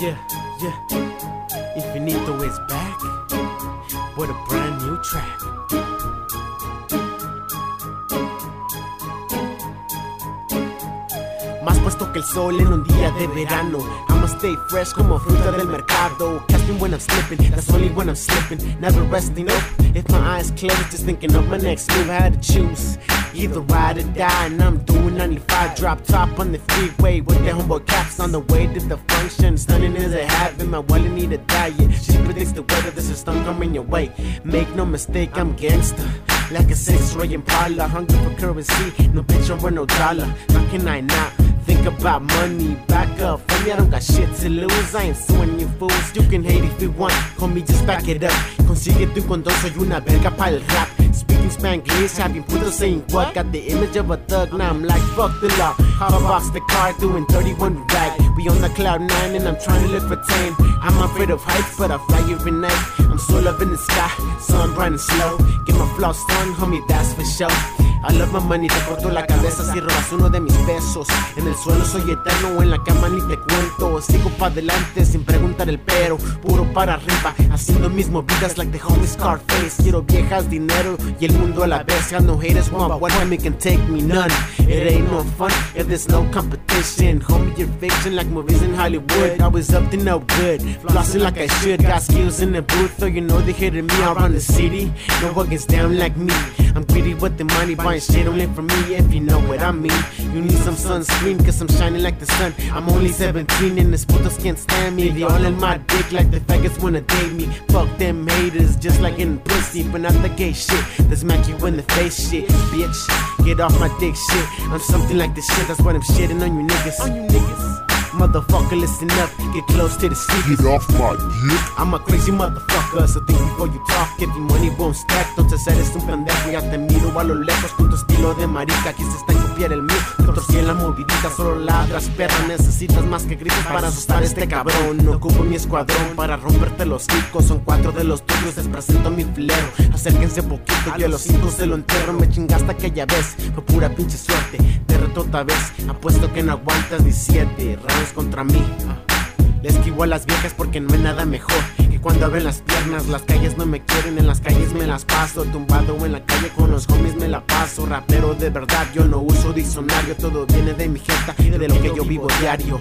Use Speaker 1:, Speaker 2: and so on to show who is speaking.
Speaker 1: Yeah, yeah. Infinito is back with a brand new track. Más puesto que el sol en un día de verano. I'ma stay fresh como fruta del mercado. Casting when I'm slipping, that's only when I'm slipping. Never resting up. If my eyes closed, just thinking of my next move. I had to choose either ride or die, and I'm doing 95. Drop top on the freeway with the homeboy caps on the way to the function. Stunning as a habit, my wallet need a diet. She predicts the weather, this is storm coming your way. Make no mistake, I'm gangster. Like a six-ray Impala, hungry for currency, no picture with no dollar. How can I not? Think about money, back up. For me, I don't got shit to lose. I ain't suing you fools. You can hate if you want, homie, just back it up. Consigue tu cuando soy una verga para el rap. Speaking Spanglish, having putos saying what? Got the image of a thug, now I'm like, fuck the law. Hop box the car, doing 31 rag. We on the cloud nine, and I'm trying to live for tame. I'm afraid of heights, but I fly every night. I'm so up in the sky, sun I'm running slow. Get my flaws done, homie, that's for sure. I love my money, te corto la cabeza si robas uno de mis pesos. En el suelo soy eterno, en la cama ni te cuento. Sigo pa' adelante sin preguntar el pero, puro para arriba, haciendo mis movidas like the homie Scarface. Quiero viejas, dinero y el mundo a la vez. No haters, want but one can take me none. It ain't no fun if there's no competition. Homie, you're fiction like movies in Hollywood. I was up to no good, flossing like I should. Got skills in the booth, so you know they hitting me around the city. No one gets down like me. I'm greedy with the money, buying shit only for me, if you know what I mean. You need some sunscreen, cause I'm shining like the sun. I'm only 17 and the putos can't stand me. They all in my dick like the faggots wanna date me. Fuck them haters, just like in the pussy, but not the gay shit. The smack you in the face shit, bitch. Get off my dick shit. I'm something like this shit, that's why I'm shitting on you niggas. On you niggas. Motherfucker, listen up, get close to the speakers.
Speaker 2: Get off my dick.
Speaker 1: I'm a crazy motherfucker, so think before you talk. Your money won't stack, entonces eres un pendejo. Ya te miro a lo lejos con tu estilo de marica. Quisiste copiar el mío, te torcí en la movidita. Solo ladras, perra. Necesitas más que gritos para asustar a este cabrón. No ocupo mi escuadrón para romperte los ricos. Son cuatro de los tuyos, les presento mi filero. Acérquense poquito, yo a los cinco se lo entierro. Me chingaste aquella vez, fue pura pinche suerte. Otra vez, apuesto que no aguantas 17 rounds contra mí. Le esquivo a las viejas porque no hay nada mejor que cuando abren las piernas. Las calles no me quieren, en las calles me las paso. Tumbado en la calle con los homies me la paso. Rapero de verdad, yo no uso diccionario. Todo viene de mi jeta y de lo que yo vivo diario.